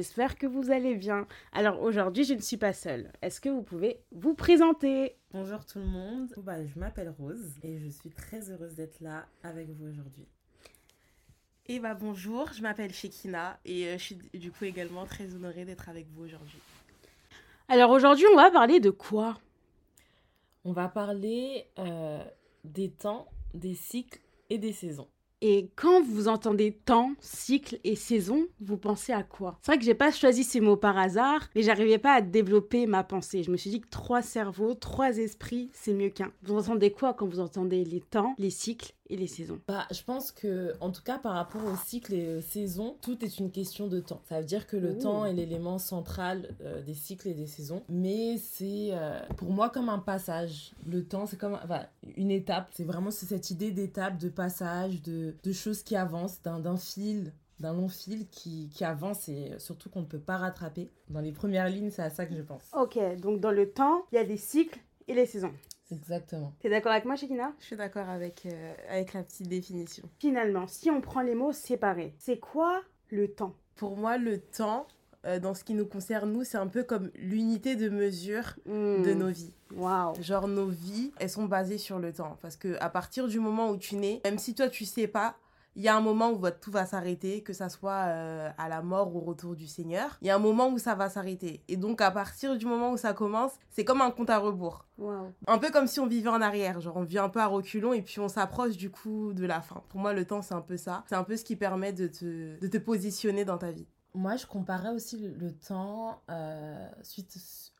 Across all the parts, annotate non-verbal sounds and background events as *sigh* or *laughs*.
j'espère que vous allez bien. Alors aujourd'hui, je ne suis pas seule. Est-ce que vous pouvez vous présenter? Bonjour tout le monde, bah, je m'appelle Rose et je suis très heureuse d'être là avec vous aujourd'hui. Et bah bonjour, je m'appelle Shekina et euh, je suis du coup également très honorée d'être avec vous aujourd'hui. Alors aujourd'hui, on va parler de quoi? On va parler euh, des temps, des cycles et des saisons. Et quand vous entendez temps, cycle et saison, vous pensez à quoi? C'est vrai que j'ai pas choisi ces mots par hasard, mais j'arrivais pas à développer ma pensée. Je me suis dit que trois cerveaux, trois esprits, c'est mieux qu'un. Vous entendez quoi quand vous entendez les temps, les cycles et les saisons Bah, je pense que, en tout cas, par rapport aux cycles et aux saisons, tout est une question de temps. Ça veut dire que le Ouh. temps est l'élément central euh, des cycles et des saisons, mais c'est euh, pour moi comme un passage. Le temps, c'est comme enfin, une étape. C'est vraiment cette idée d'étape, de passage, de, de choses qui avancent, d'un fil d'un long fil qui, qui avance et surtout qu'on ne peut pas rattraper. Dans les premières lignes, c'est à ça que je pense. Ok, donc dans le temps, il y a les cycles et les saisons. Exactement. T'es d'accord avec moi, Shekina Je suis d'accord avec, euh, avec la petite définition. Finalement, si on prend les mots séparés, c'est quoi le temps? Pour moi, le temps, euh, dans ce qui nous concerne, nous, c'est un peu comme l'unité de mesure Hmm. de nos vies. Waouh. Genre, nos vies, elles sont basées sur le temps. Parce que à partir du moment où tu nais, même si toi, tu sais pas, il y a un moment où tout va s'arrêter, que ça soit euh, à la mort ou au retour du Seigneur. Il y a un moment où ça va s'arrêter. Et donc, à partir du moment où ça commence, c'est comme un compte à rebours. Waouh. Un peu comme si on vivait en arrière, genre on vit un peu à reculons et puis on s'approche du coup de la fin. Pour moi, le temps, c'est un peu ça. C'est un peu ce qui permet de te, de te positionner dans ta vie. Moi, je comparais aussi le, le temps euh, suite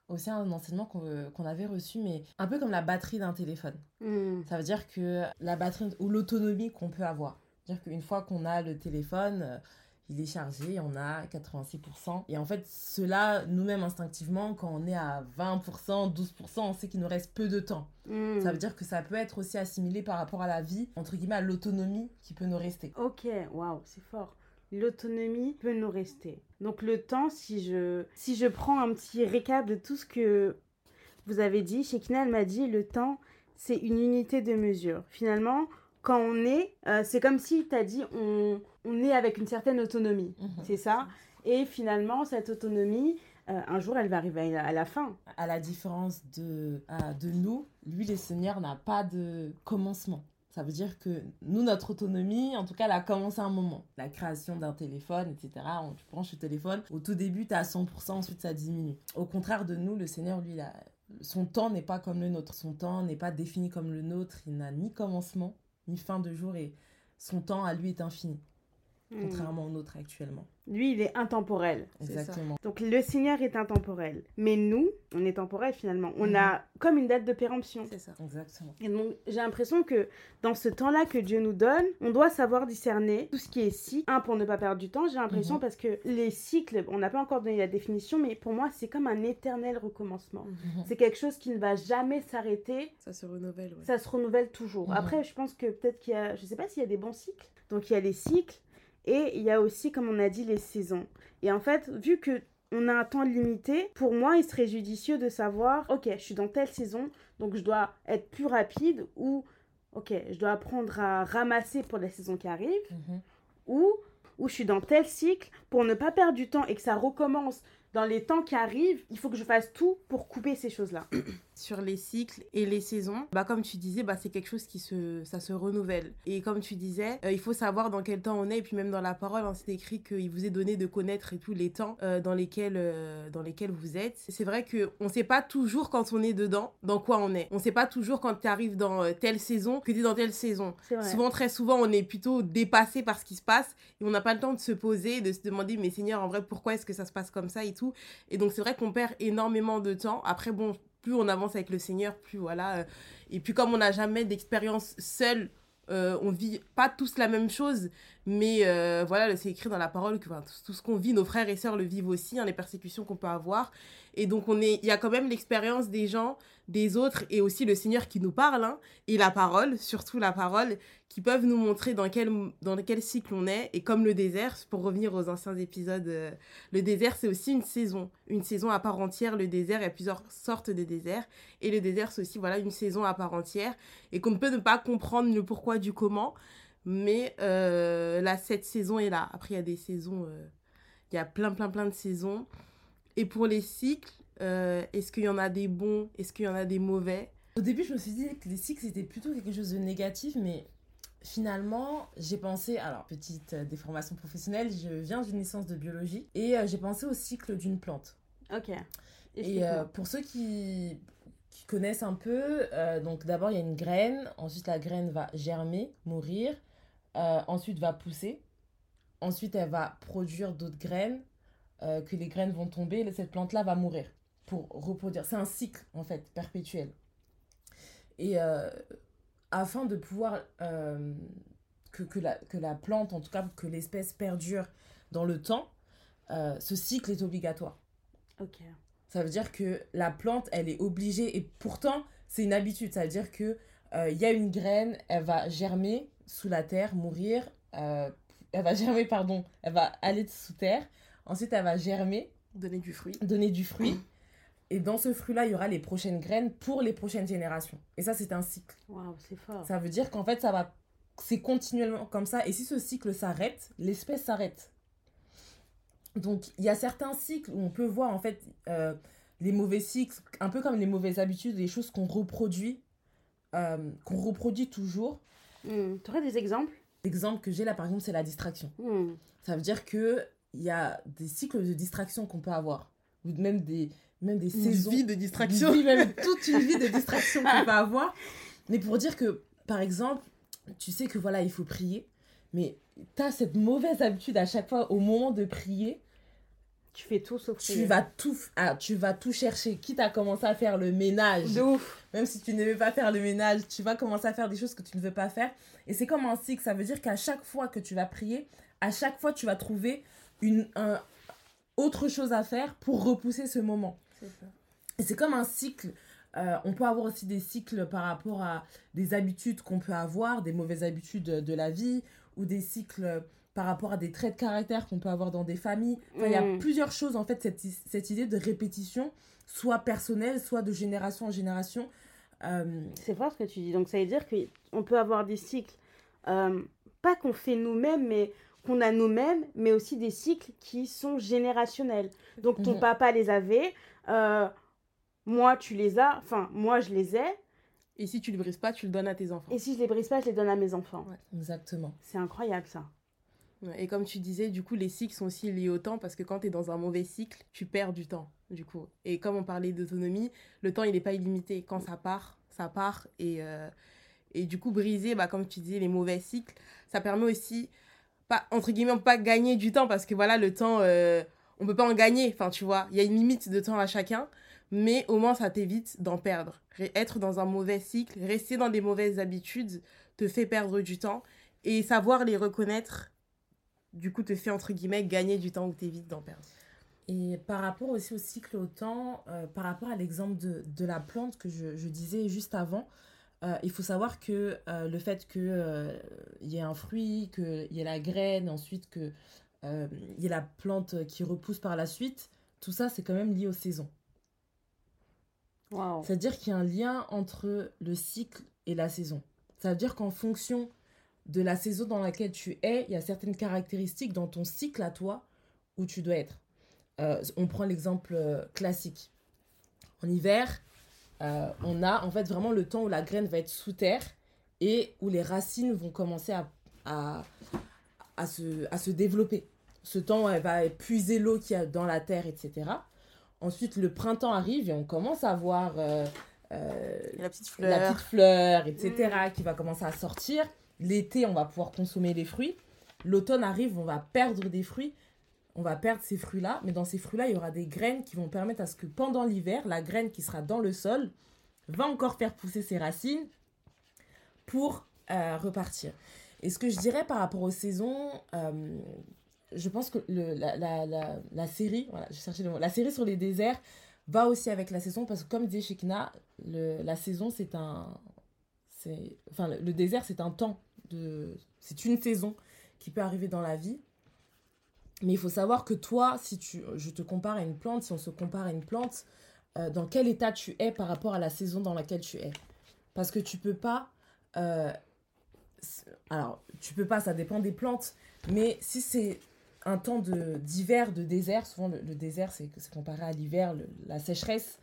aussi à un enseignement qu'on qu'on avait reçu, mais un peu comme la batterie d'un téléphone. Hmm. Ça veut dire que la batterie ou l'autonomie qu'on peut avoir. C'est-à-dire qu'une fois qu'on a le téléphone, euh, il est chargé, on a 86%. Et en fait, cela, nous-mêmes instinctivement, quand on est à 20%, 12%, on sait qu'il nous reste peu de temps. Hmm. Ça veut dire que ça peut être aussi assimilé par rapport à la vie, entre guillemets, à l'autonomie qui peut nous rester. Ok, waouh, c'est fort. L'autonomie peut nous rester. Donc le temps, si je, si je prends un petit récap de tout ce que vous avez dit, Shekina, elle m'a dit, le temps, c'est une unité de mesure. Finalement, quand on est, euh, c'est comme si tu as dit, on, on est avec une certaine autonomie. Mhm. C'est ça? Et finalement, cette autonomie, euh, un jour, elle va arriver à la fin. à la différence de, à- de nous, lui, les seigneurs, n'a pas de commencement. Ça veut dire que nous, notre autonomie, en tout cas, elle a commencé à un moment. La création d'un téléphone, etc. On, tu branches le téléphone, au tout début, tu es à 100%, ensuite ça diminue. Au contraire de nous, le Seigneur, lui, il a- son temps n'est pas comme le nôtre. Son temps n'est pas défini comme le nôtre. Il n'a ni commencement, ni fin de jour, et son temps à lui est infini, Hmm. contrairement au nôtre actuellement. Lui, il est intemporel. Exactement. Donc le Seigneur est intemporel. Mais nous, on est temporel finalement. On Mhm. a comme une date de péremption. C'est ça. Exactement. Et donc, j'ai l'impression que dans ce temps-là que Dieu nous donne, on doit savoir discerner tout ce qui est cycle. Un, pour ne pas perdre du temps, j'ai l'impression, Mhm. parce que les cycles, on n'a pas encore donné la définition, mais pour moi, c'est comme un éternel recommencement. Mhm. C'est quelque chose qui ne va jamais s'arrêter, Ça se renouvelle, ouais. ça se renouvelle toujours. Mhm. Après, je pense que peut-être qu'il y a, je sais pas s'il y a des bons cycles. Donc, il y a les cycles, et il y a aussi, comme on a dit, les saisons. Et en fait, vu que on a un temps limité, pour moi, il serait judicieux de savoir, ok, je suis dans telle saison, donc je dois être plus rapide, ou, ok, je dois apprendre à ramasser pour la saison qui arrive, Mhm. ou, ou je suis dans tel cycle, pour ne pas perdre du temps et que ça recommence dans les temps qui arrivent, il faut que je fasse tout pour couper ces choses-là. Sur les cycles et les saisons, bah comme tu disais, bah c'est quelque chose qui se ça se renouvelle. Et comme tu disais, euh, il faut savoir dans quel temps on est et puis même dans la parole, hein, c'est écrit qu'il vous est donné de connaître et tous les temps euh, dans lesquels euh, dans lesquels vous êtes. C'est vrai que on sait pas toujours quand on est dedans, dans quoi on est. On sait pas toujours quand tu arrives dans telle saison que tu es dans telle saison. Souvent, très souvent, on est plutôt dépassé par ce qui se passe et on n'a pas le temps de se poser, de se demander, mais Seigneur, en vrai, pourquoi est-ce que ça se passe comme ça et tout. Et donc, c'est vrai qu'on perd énormément de temps. Après, bon, plus on avance avec le Seigneur, plus voilà. euh, et puis, comme on n'a jamais d'expérience seule, euh, on vit pas tous la même chose, mais euh, voilà, c'est écrit dans la parole que tout ce qu'on vit, nos frères et sœurs le vivent aussi, hein, les persécutions qu'on peut avoir. Et donc, on est, il y a quand même l'expérience des gens, des autres, et aussi le Seigneur qui nous parle, hein, et la parole, surtout la parole, qui peuvent nous montrer dans quel, dans quel cycle on est. Et comme le désert, pour revenir aux anciens épisodes, euh, le désert, c'est aussi une saison, une saison à part entière. Le désert, il y a plusieurs sortes de déserts. Et le désert, c'est aussi voilà, une saison à part entière. Et qu'on ne peut ne pas comprendre le pourquoi du comment. Mais euh, là, cette saison est là. Après, il y a des saisons... euh, Il y a plein, plein, plein de saisons. Et pour les cycles, euh, est-ce qu'il y en a des bons? Est-ce qu'il y en a des mauvais? Au début, je me suis dit que les cycles, c'était plutôt quelque chose de négatif, mais finalement, j'ai pensé, alors petite euh, déformation professionnelle, je viens d'une licence de biologie et euh, j'ai pensé au cycle d'une plante. Ok. Et euh, pour ceux qui, qui connaissent un peu, euh, donc d'abord il y a une graine, ensuite la graine va germer, mourir, euh, ensuite va pousser, ensuite elle va produire d'autres graines, que les graines vont tomber, et cette plante-là va mourir pour reproduire. C'est un cycle en fait perpétuel. Et afin de pouvoir euh, que, que, la, que la plante, en tout cas que l'espèce perdure dans le temps, euh, ce cycle est obligatoire. Ok. Ça veut dire que la plante, elle est obligée, et pourtant, c'est une habitude. Ça veut dire que euh, il y a une graine, elle va germer sous la terre, mourir. euh, elle va germer, pardon, elle va aller sous terre. Ensuite, elle va germer, Donner du fruit. donner du fruit. Et dans ce fruit-là, il y aura les prochaines graines pour les prochaines générations. Et ça, c'est un cycle. Waouh, c'est fort. Ça veut dire qu'en fait, ça va. C'est continuellement comme ça. Et si ce cycle s'arrête, l'espèce s'arrête. Donc, il y a certains cycles où on peut voir, en fait, euh, les mauvais cycles, un peu comme les mauvaises habitudes, les choses qu'on reproduit, euh, qu'on reproduit toujours. Hmm. Tu aurais des exemples? L'exemple que j'ai là, par exemple, c'est la distraction. Hmm. Ça veut dire que il y a des cycles de distraction qu'on peut avoir. Ou même des, même des Une saisons. vie de distraction. Oui, même *laughs* toute une vie de distraction qu'on peut avoir. Mais pour dire que, par exemple, tu sais que voilà, il faut prier, mais tu as cette mauvaise habitude à chaque fois, au moment de prier, Tu fais tout sauf tu prier. vas tout, ah, tu vas tout chercher, quitte à commencer à faire le ménage. De ouf. Même si tu ne veux pas faire le ménage, tu vas commencer à faire des choses que tu ne veux pas faire. Et c'est comme un cycle, ça veut dire qu'à chaque fois que tu vas prier, à chaque fois tu vas trouver une, un, autre chose à faire pour repousser ce moment. C'est comme un cycle. Euh, on peut avoir aussi des cycles par rapport à des habitudes qu'on peut avoir, des mauvaises habitudes de la vie, ou des cycles par rapport à des traits de caractère qu'on peut avoir dans des familles. Enfin, Il y a Mm. plusieurs choses, en fait, cette, cette idée de répétition, soit personnelle, soit de génération en génération. Euh, C'est fort ce que tu dis. Donc ça veut dire qu'on peut avoir des cycles, euh, pas qu'on fait nous-mêmes, mais qu'on a nous-mêmes, mais aussi des cycles qui sont générationnels. Donc ton Mhm. papa les avait, euh, moi tu les as, enfin moi je les ai, Et si tu le brises pas, tu le donnes à tes enfants. et si je les brise pas, je les donne à mes enfants. Ouais. exactement. C'est incroyable ça. Et comme tu disais, du coup, les cycles sont aussi liés au temps parce que quand tu es dans un mauvais cycle, tu perds du temps, du coup. Et comme on parlait d'autonomie, le temps, il n'est pas illimité. Quand ça part, ça part. Et, euh, et du coup, briser, bah, comme tu disais, les mauvais cycles, ça permet aussi, pas, entre guillemets, pas gagner du temps parce que voilà, le temps, euh, on peut pas en gagner. Enfin, tu vois, il y a une limite de temps à chacun. Mais au moins, ça t'évite d'en perdre. Être dans un mauvais cycle, rester dans des mauvaises habitudes, te fait perdre du temps. Et savoir les reconnaître du coup te fait entre guillemets gagner du temps ou t'évites d'en perdre. Et par rapport aussi au cycle au temps, euh, par rapport à l'exemple de, la plante que je, disais juste avant, euh, il faut savoir que euh, le fait qu'il y ait un fruit, qu'il y ait la graine, ensuite qu'il y ait la plante qui repousse par la suite, tout ça c'est quand même lié aux saisons. C'est-à-dire qu'il y a un lien entre le cycle et la saison. Ça veut dire qu'en fonction de la saison dans laquelle tu es, il y a certaines caractéristiques dans ton cycle à toi où tu dois être. Euh, on prend l'exemple euh, classique. En hiver, euh, on a en fait vraiment le temps où la graine va être sous terre et où les racines vont commencer à, à, à, se, à se développer. Ce temps elle va puiser l'eau qu'il y a dans la terre, etc. Ensuite, le printemps arrive et on commence à voir euh, euh, La petite la fleur. petite fleur, etc., qui va commencer à sortir. L'été, on va pouvoir consommer les fruits. L'automne arrive, on va perdre des fruits. On va perdre ces fruits-là, mais dans ces fruits-là, il y aura des graines qui vont permettre à ce que pendant l'hiver, la graine qui sera dans le sol va encore faire pousser ses racines pour euh, repartir. Et ce que je dirais par rapport aux saisons, euh, je pense que la, série, voilà, le mot, la série sur les déserts va aussi avec la saison parce que comme disait Shekina, le, la saison c'est un, c'est, enfin le, désert c'est un temps de, c'est une saison qui peut arriver dans la vie. Mais il faut savoir que toi, si tu, je te compare à une plante, si on se compare à une plante, euh, dans quel état tu es par rapport à la saison dans laquelle tu es? Parce que tu peux pas. euh, alors, tu peux pas, ça dépend des plantes. Mais si c'est un temps de- d'hiver, de, désert, souvent le, désert c'est comparé à l'hiver, la sécheresse,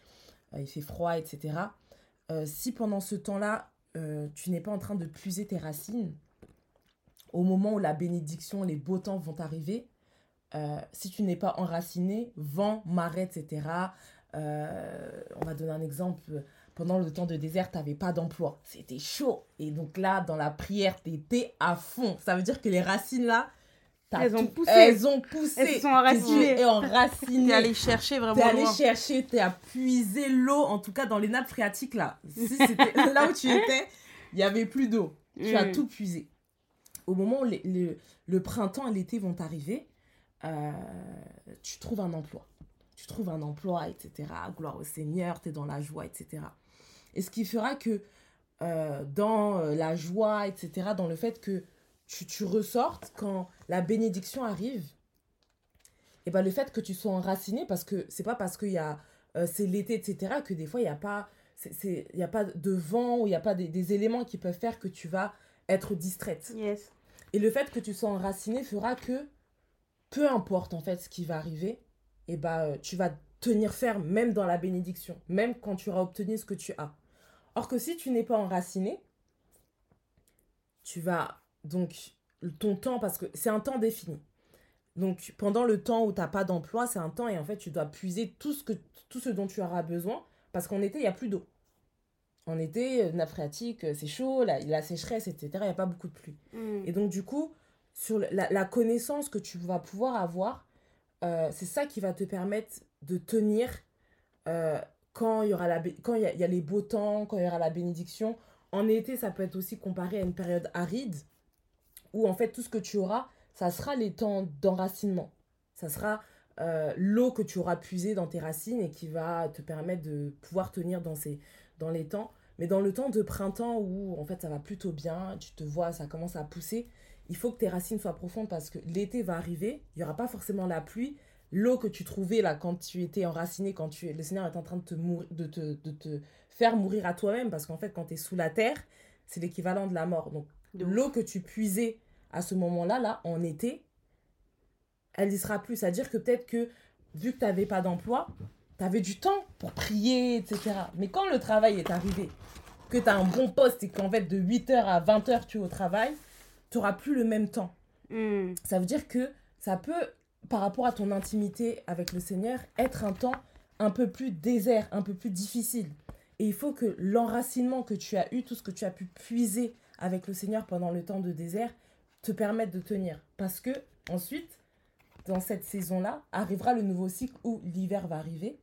euh, il fait froid, etc. Euh, si pendant ce temps-là, euh, tu n'es pas en train de puiser tes racines, au moment où la bénédiction, les beaux temps vont arriver, si tu n'es pas enraciné, vent, marée, etc. on va donner un exemple. Pendant le temps de désert, tu n'avais pas d'emploi. C'était chaud. Et donc là, dans la prière, tu étais à fond. Ça veut dire que les racines là, Elles ont tout- poussé. Elles ont poussé. Elles sont enracinées. Tu es enraciné. T'es allé chercher vraiment T'es allé loin. chercher, t'es à puiser l'eau, en tout cas dans les nappes phréatiques là. Si c'était *laughs* là où tu étais, il y avait plus d'eau. Tu as Mm. tout puisé. Au moment où les- le, le printemps et l'été vont arriver, euh, tu trouves un emploi. Tu trouves un emploi, etc. Gloire au Seigneur, tu es dans la joie, etc. Et ce qui fera que euh, dans euh, la joie, etc., dans le fait que tu, tu ressortes quand la bénédiction arrive, et ben le fait que tu sois enraciné, parce que c'est pas parce y a euh, c'est l'été, etc., que des fois il n'y a pas il y a pas de vent ou il n'y a pas des, des éléments qui peuvent faire que tu vas être distraite. Yes. Et le fait que tu sois enraciné fera que peu importe en fait ce qui va arriver, et bah tu vas tenir ferme même dans la bénédiction, même quand tu auras obtenu ce que tu as. Or que si tu n'es pas enraciné, tu vas donc ton temps parce que c'est un temps défini. Donc pendant le temps où tu n'as pas d'emploi, c'est un temps et en fait tu dois puiser tout ce, que, tout ce dont tu auras besoin parce qu'en été, il n'y a plus d'eau. En été, euh, nappe phréatique, euh, c'est chaud, la, la sécheresse, etc. Il n'y a pas beaucoup de pluie. Mm. Et donc, du coup, sur la, la connaissance que tu vas pouvoir avoir, euh, c'est ça qui va te permettre de tenir euh, quand il y aura la quand il y a les beaux temps, quand il y aura la bénédiction. En été, ça peut être aussi comparé à une période aride où en fait tout ce que tu auras, ça sera les temps d'enracinement. Ça sera euh, l'eau que tu auras puisée dans tes racines et qui va te permettre de pouvoir tenir dans, ces, dans les temps. Mais dans le temps de printemps où en fait ça va plutôt bien, tu te vois, ça commence à pousser, il faut que tes racines soient profondes parce que l'été va arriver, il n'y aura pas forcément la pluie. L'eau que tu trouvais là quand tu étais enraciné, quand tu, le Seigneur est en train de te, mourir, de te, de te faire mourir à toi-même parce qu'en fait quand tu es sous la terre, c'est l'équivalent de la mort. Donc l'eau que tu puisais à ce moment-là, là, en été, elle y sera plus. C'est-à-dire que peut-être que, vu que tu n'avais pas d'emploi, tu avais du temps pour prier, etc. Mais quand le travail est arrivé, que tu as un bon poste et qu'en fait, de 8h à 20h, tu es au travail, tu n'auras plus le même temps. Mm. Ça veut dire que ça peut, par rapport à ton intimité avec le Seigneur, être un temps un peu plus désert, un peu plus difficile. Et il faut que l'enracinement que tu as eu, tout ce que tu as pu puiser avec le Seigneur pendant le temps de désert, te permette de tenir. Parce que ensuite, dans cette saison-là, arrivera le nouveau cycle où l'hiver va arriver,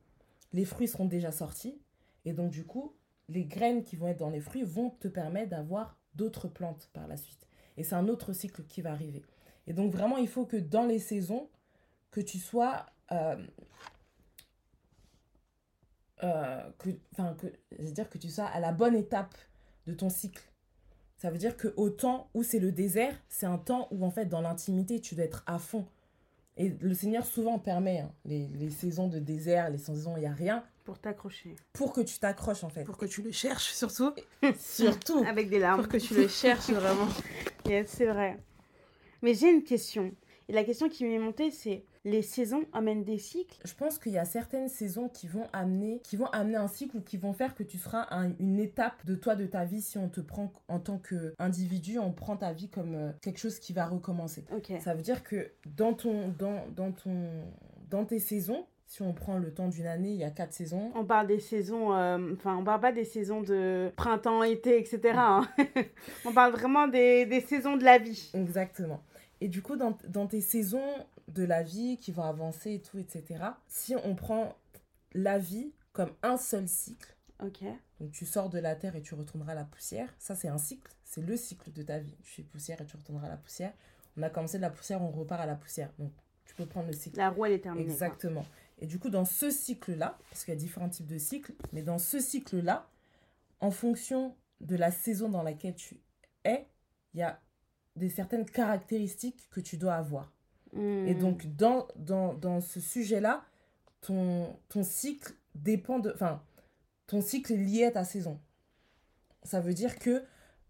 les fruits seront déjà sortis, et donc du coup, les graines qui vont être dans les fruits vont te permettre d'avoir d'autres plantes par la suite. Et c'est un autre cycle qui va arriver. Et donc vraiment, il faut que dans les saisons, que tu sois... euh, euh, que, enfin, que, c'est-à-dire que tu sois à la bonne étape de ton cycle. Ça veut dire que au temps où c'est le désert, c'est un temps où en fait dans l'intimité tu dois être à fond. Et le Seigneur souvent permet hein, les, les saisons de désert, les saisons où il n'y a rien, Pour t'accrocher. pour que tu t'accroches en fait. Pour que tu le cherches, surtout. Surtout. *laughs* Avec des larmes. Pour que tu le cherches vraiment. *laughs* Yes, c'est vrai. Mais j'ai une question. Et la question qui m'est montée, c'est les saisons amènent des cycles Je pense qu'il y a certaines saisons qui vont amener, qui vont amener un cycle ou qui vont faire que tu seras une étape de toi, de ta vie. Si on te prend en tant qu'individu, on prend ta vie comme euh, quelque chose qui va recommencer. Ça veut dire que dans, ton, dans, dans, ton, dans tes saisons, si on prend le temps d'une année, il y a quatre saisons. On parle des saisons, euh, enfin, on parle pas des saisons de printemps, été, etc. hein. *laughs* on parle vraiment des, des saisons de la vie. Exactement. Et du coup, dans, dans tes saisons de la vie qui vont avancer et tout, etc., si on prend la vie comme un seul cycle, Ok. donc tu sors de la terre et tu retourneras à la poussière, ça c'est un cycle, c'est le cycle de ta vie. Tu es poussière et tu retourneras à la poussière. On a commencé de la poussière, on repart à la poussière. Donc tu peux prendre le cycle. La roue, elle est terminée. quoi. Exactement. Et du coup, dans ce cycle-là, parce qu'il y a différents types de cycles, mais dans ce cycle-là, en fonction de la saison dans laquelle tu es, il y a des certaines caractéristiques que tu dois avoir. Hmm. Et donc, dans, dans, dans ce sujet-là, ton, ton cycle dépend de... Enfin, ton cycle est lié à ta saison. Ça veut dire que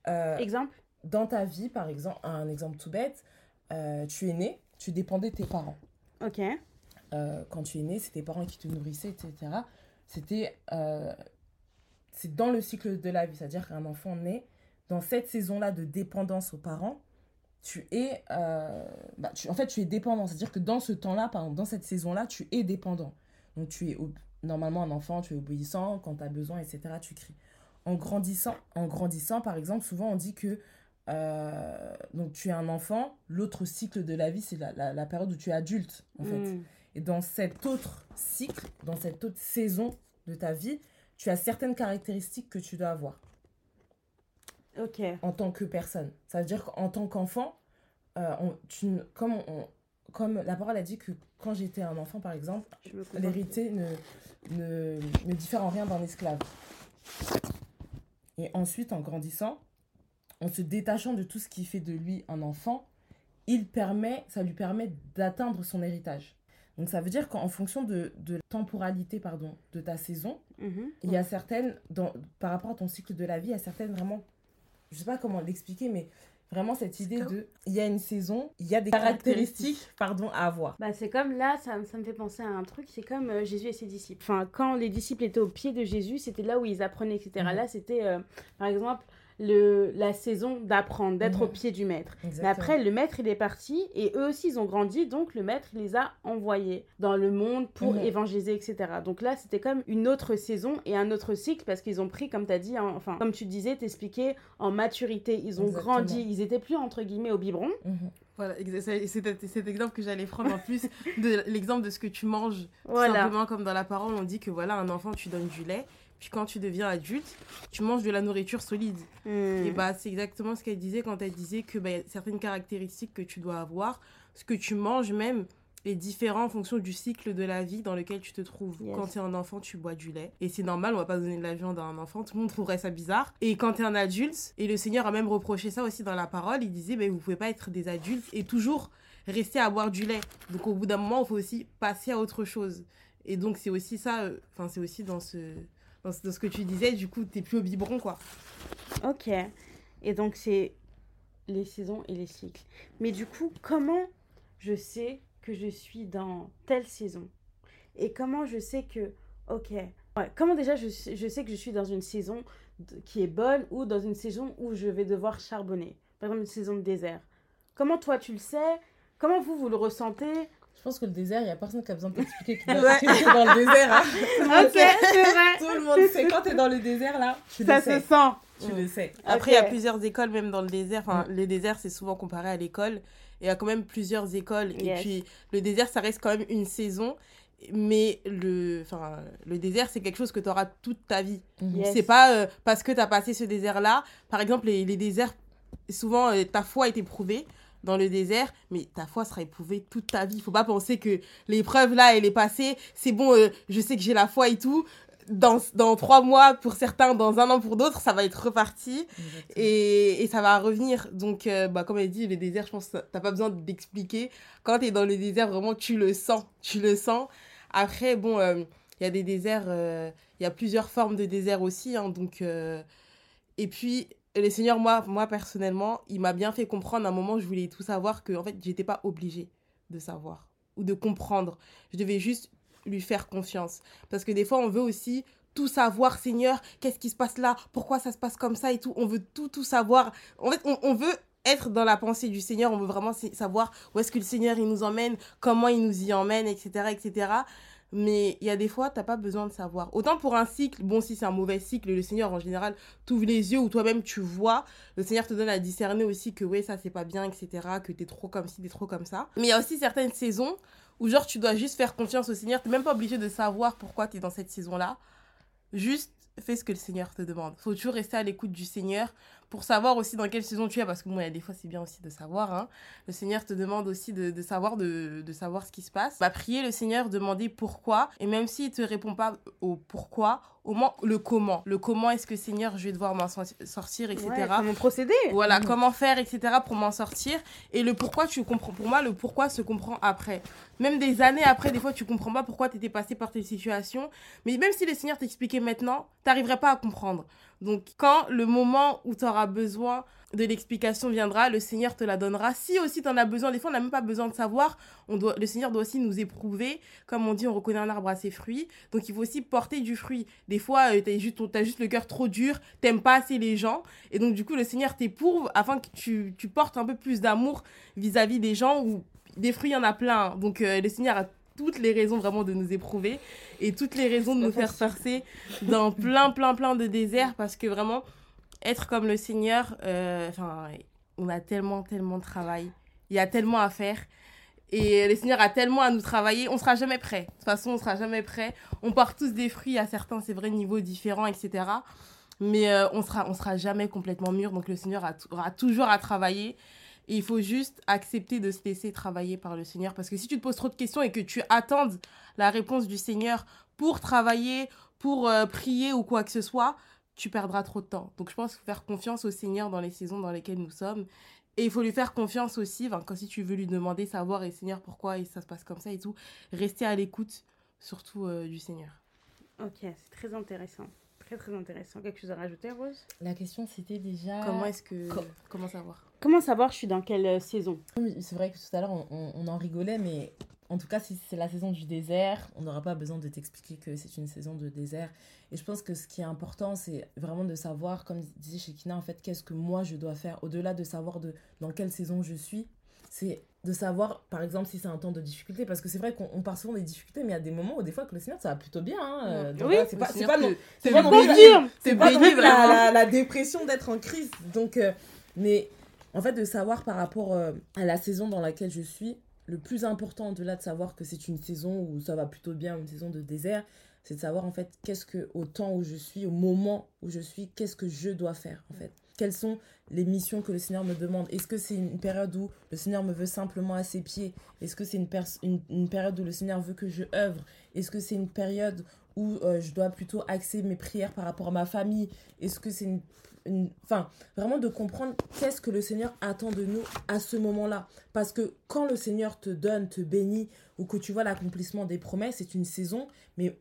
euh, Exemple? dans ta vie, par exemple, un exemple tout bête, euh, tu es né, tu dépendais de tes parents. Ok. Euh, quand tu es né, c'est tes parents qui te nourrissaient, etc. C'était. c'est dans le cycle de la vie. C'est-à-dire qu'un enfant naît dans cette saison-là de dépendance aux parents. Tu es. euh, bah, tu- en fait, tu es dépendant. C'est-à-dire que dans ce temps-là, par exemple, dans cette saison-là, tu es dépendant. Donc, tu es. Normalement, un enfant, tu es obéissant. Quand tu as besoin, etc., tu cries. En grandissant, en grandissant, par exemple, souvent on dit que. euh, donc, tu es un enfant. L'autre cycle de la vie, c'est la, la- la période où tu es adulte, en fait. Mm. Et dans cet autre cycle, dans cette autre saison de ta vie, tu as certaines caractéristiques que tu dois avoir En tant que personne. Ça veut dire qu'en tant qu'enfant, euh, on- tu ne- comme, on- comme la parole a dit que quand j'étais un enfant, par exemple, l'hérité ne, ne, ne diffère en rien d'un esclave. Et ensuite, en grandissant, en se détachant de tout ce qui fait de lui un enfant, il permet, ça lui permet d'atteindre son héritage. Donc ça veut dire qu'en fonction de, de la temporalité pardon, de ta saison, Mhm. il y a certaines, dans, par rapport à ton cycle de la vie, il y a certaines vraiment, je sais pas comment l'expliquer, mais vraiment cette idée de, il y a une saison, il y a des caractéristiques pardon, à avoir. Bah, c'est comme là, ça, ça me fait penser à un truc, c'est comme euh, Jésus et ses disciples. Enfin, quand les disciples étaient au pied de Jésus, c'était là où ils apprenaient, etc. Mhm. Là, c'était, euh, par exemple, le, la saison d'apprendre, d'être Mhm. au pied du maître. Mais après, le maître, il est parti et eux aussi, ils ont grandi. Donc, le maître, il les a envoyés dans le monde pour Mhm. évangéliser, etc. Donc là, c'était comme une autre saison et un autre cycle parce qu'ils ont pris, comme tu as dit, hein, enfin, comme tu disais, t'expliquais, en maturité. Ils ont Exactement. grandi. Ils étaient plus, entre guillemets, au biberon. Mhm. Voilà, c'est c'est cet exemple que j'allais prendre en plus *laughs* de l'exemple de ce que tu manges. Tout Voilà. Simplement comme dans la parole, on dit que voilà, un enfant, tu donnes du lait. Puis quand tu deviens adulte, tu manges de la nourriture solide. Hmm. Et bah, c'est exactement ce qu'elle disait quand elle disait que bah, y a certaines caractéristiques que tu dois avoir, ce que tu manges même est différent en fonction du cycle de la vie dans lequel tu te trouves. Yes. Quand tu es un enfant, tu bois du lait. Et c'est normal, on va pas donner de la viande à un enfant, tout le monde trouverait ça bizarre. Et quand tu es un adulte, et le Seigneur a même reproché ça aussi dans la parole, il disait, bah, vous pouvez pas être des adultes et toujours rester à boire du lait. Donc au bout d'un moment, il faut aussi passer à autre chose. Et donc c'est aussi ça, euh, enfin c'est aussi dans ce, dans ce, que tu disais, du coup, t'es plus au biberon, quoi. Ok. Et donc, c'est les saisons et les cycles. Mais du coup, comment je sais que je suis dans telle saison? Et comment je sais que, ok, comment déjà je, je sais que je suis dans une saison qui est bonne ou dans une saison où je vais devoir charbonner? Par exemple, une saison de désert. Comment toi tu le sais? Comment vous, vous le ressentez? Je pense que le désert, il n'y a personne qui a besoin de t'expliquer que *laughs* Ouais. tu es dans le désert. hein. Tout le monde Ok, sait. *laughs* c'est vrai. Tout le monde sait. Quand tu es dans le désert, là, tu Ça le se sais. sent. Tu le sais. Après, il y a plusieurs écoles, même dans le désert. Enfin, Mm. le désert, c'est souvent comparé à l'école. Et il y a quand même plusieurs écoles. Et puis, le désert, ça reste quand même une saison. Mais le, enfin, le désert, c'est quelque chose que tu auras toute ta vie. Mhm. Yes. C'est pas euh, parce que tu as passé ce désert-là. Par exemple, les, les déserts, souvent, euh, ta foi est éprouvée dans le désert, mais ta foi sera éprouvée toute ta vie. Il faut pas penser que l'épreuve, là, elle est passée. C'est bon, euh, je sais que j'ai la foi et tout. Dans, dans trois mois, pour certains, dans un an pour d'autres, ça va être reparti et, et ça va revenir. Donc, euh, bah, comme elle dit, le désert, je pense que t'as pas besoin d'expliquer. Quand tu es dans le désert, vraiment, tu le sens. Tu le sens. Après, bon, euh, il y a des déserts, il y a plusieurs formes de désert aussi. hein, donc, et puis, le Seigneur, moi, moi personnellement, il m'a bien fait comprendre à un moment, je voulais tout savoir, que en fait, j'étais pas obligée de savoir ou de comprendre. Je devais juste lui faire confiance. Parce que des fois, on veut aussi tout savoir, Seigneur, qu'est-ce qui se passe là, pourquoi ça se passe comme ça et tout? On veut tout, tout savoir. En fait, on, on veut être dans la pensée du Seigneur, on veut vraiment sa- savoir où est-ce que le Seigneur il nous emmène, comment il nous y emmène, etc. etc. Mais il y a des fois, t'as pas besoin de savoir. Autant pour un cycle, bon, si c'est un mauvais cycle, le Seigneur en général t'ouvre les yeux ou toi-même tu vois, le Seigneur te donne à discerner aussi que ouais, ça c'est pas bien, etc. Que t'es trop comme ci, t'es trop comme ça. Mais il y a aussi certaines saisons où genre tu dois juste faire confiance au Seigneur, t'es même pas obligé de savoir pourquoi t'es dans cette saison-là. Juste fais ce que le Seigneur te demande. Faut toujours rester à l'écoute du Seigneur pour savoir aussi dans quelle saison tu es, parce que bon, il y a des fois c'est bien aussi de savoir. Hein. Le Seigneur te demande aussi de, de savoir de, de savoir ce qui se passe. Va prier le Seigneur, demander pourquoi, et même s'il te répond pas au pourquoi, au moins le comment. Le comment est-ce que Seigneur je vais devoir m'en sorti- sortir, etc. Ouais, comment procéder Voilà, comment faire, etc. pour m'en sortir. Et le pourquoi, tu comprends. Pour moi, le pourquoi se comprend après. Même des années après, des fois, tu comprends pas pourquoi tu étais passé par telle situation. Mais même si le Seigneur t'expliquait maintenant, t'arriverais pas à comprendre. Donc quand le moment où tu auras besoin de l'explication viendra, le Seigneur te la donnera. Si aussi tu en as besoin, des fois on n'a même pas besoin de savoir, on doit, le Seigneur doit aussi nous éprouver. Comme on dit, on reconnaît un arbre à ses fruits. Donc il faut aussi porter du fruit. Des fois, tu as juste, le cœur trop dur, t'aimes pas assez les gens. Et donc du coup, le Seigneur t'éprouve afin que tu, portes un peu plus d'amour vis-à-vis des gens où des fruits, il y en a plein. Donc euh, le Seigneur a toutes les raisons vraiment de nous éprouver et toutes les raisons de nous faire passer dans plein, plein, plein de déserts parce que vraiment, être comme le Seigneur, euh, on a tellement, tellement de travail. Il y a tellement à faire. Et le Seigneur a tellement à nous travailler, on sera jamais prêt. De toute façon, on sera jamais prêt. On part tous des fruits à certains, c'est vrai, niveaux différents, etc. Mais euh, on sera, on sera jamais complètement mûr. Donc le Seigneur aura toujours à travailler. Et il faut juste accepter de se laisser travailler par le Seigneur. Parce que si tu te poses trop de questions et que tu attendes la réponse du Seigneur pour travailler, pour euh, prier ou quoi que ce soit, tu perdras trop de temps. Donc je pense qu'il faut faire confiance au Seigneur dans les saisons dans lesquelles nous sommes. Et il faut lui faire confiance aussi, quand si tu veux lui demander, savoir, et Seigneur, pourquoi et ça se passe comme ça et tout, rester à l'écoute, surtout euh, du Seigneur. Ok, c'est très intéressant. Très très intéressant. Quelque chose à rajouter, Rose? La question c'était déjà. Comment est-ce que. Comment savoir? Comment savoir je suis dans quelle euh, saison? C'est vrai que tout à l'heure on, on, en rigolait, mais en tout cas, si c'est la saison du désert, on n'aura pas besoin de t'expliquer que c'est une saison de désert. Et je pense que ce qui est important, c'est vraiment de savoir, comme disait Shekina, en fait, qu'est-ce que moi je dois faire, au-delà de savoir de, dans quelle saison je suis. C'est de savoir, par exemple, si c'est un temps de difficulté. Parce que c'est vrai qu'on part souvent des difficultés, mais il y a des moments où, des fois, que le Seigneur, ça va plutôt bien. Hein. oui, c'est pas, c'est pas, c'est pas, non c'est pas la, la, la, dépression d'être en crise. Donc, euh, mais en fait, de savoir par rapport euh, à la saison dans laquelle je suis, le plus important, au-delà de savoir que c'est une saison où ça va plutôt bien, une saison de désert, c'est de savoir en fait qu'est-ce que, au temps où je suis, au moment où je suis, qu'est-ce que je dois faire en fait. Quelles sont les missions que le Seigneur me demande? Est-ce que c'est une période où le Seigneur me veut simplement à ses pieds? Est-ce que c'est une, période où le Seigneur veut que je œuvre? Est-ce que c'est une période où euh, je dois plutôt axer mes prières par rapport à ma famille? Est-ce que c'est une enfin, vraiment de comprendre qu'est-ce que le Seigneur attend de nous à ce moment-là. Parce que quand le Seigneur te donne, te bénit, ou que tu vois l'accomplissement des promesses, c'est une saison, mais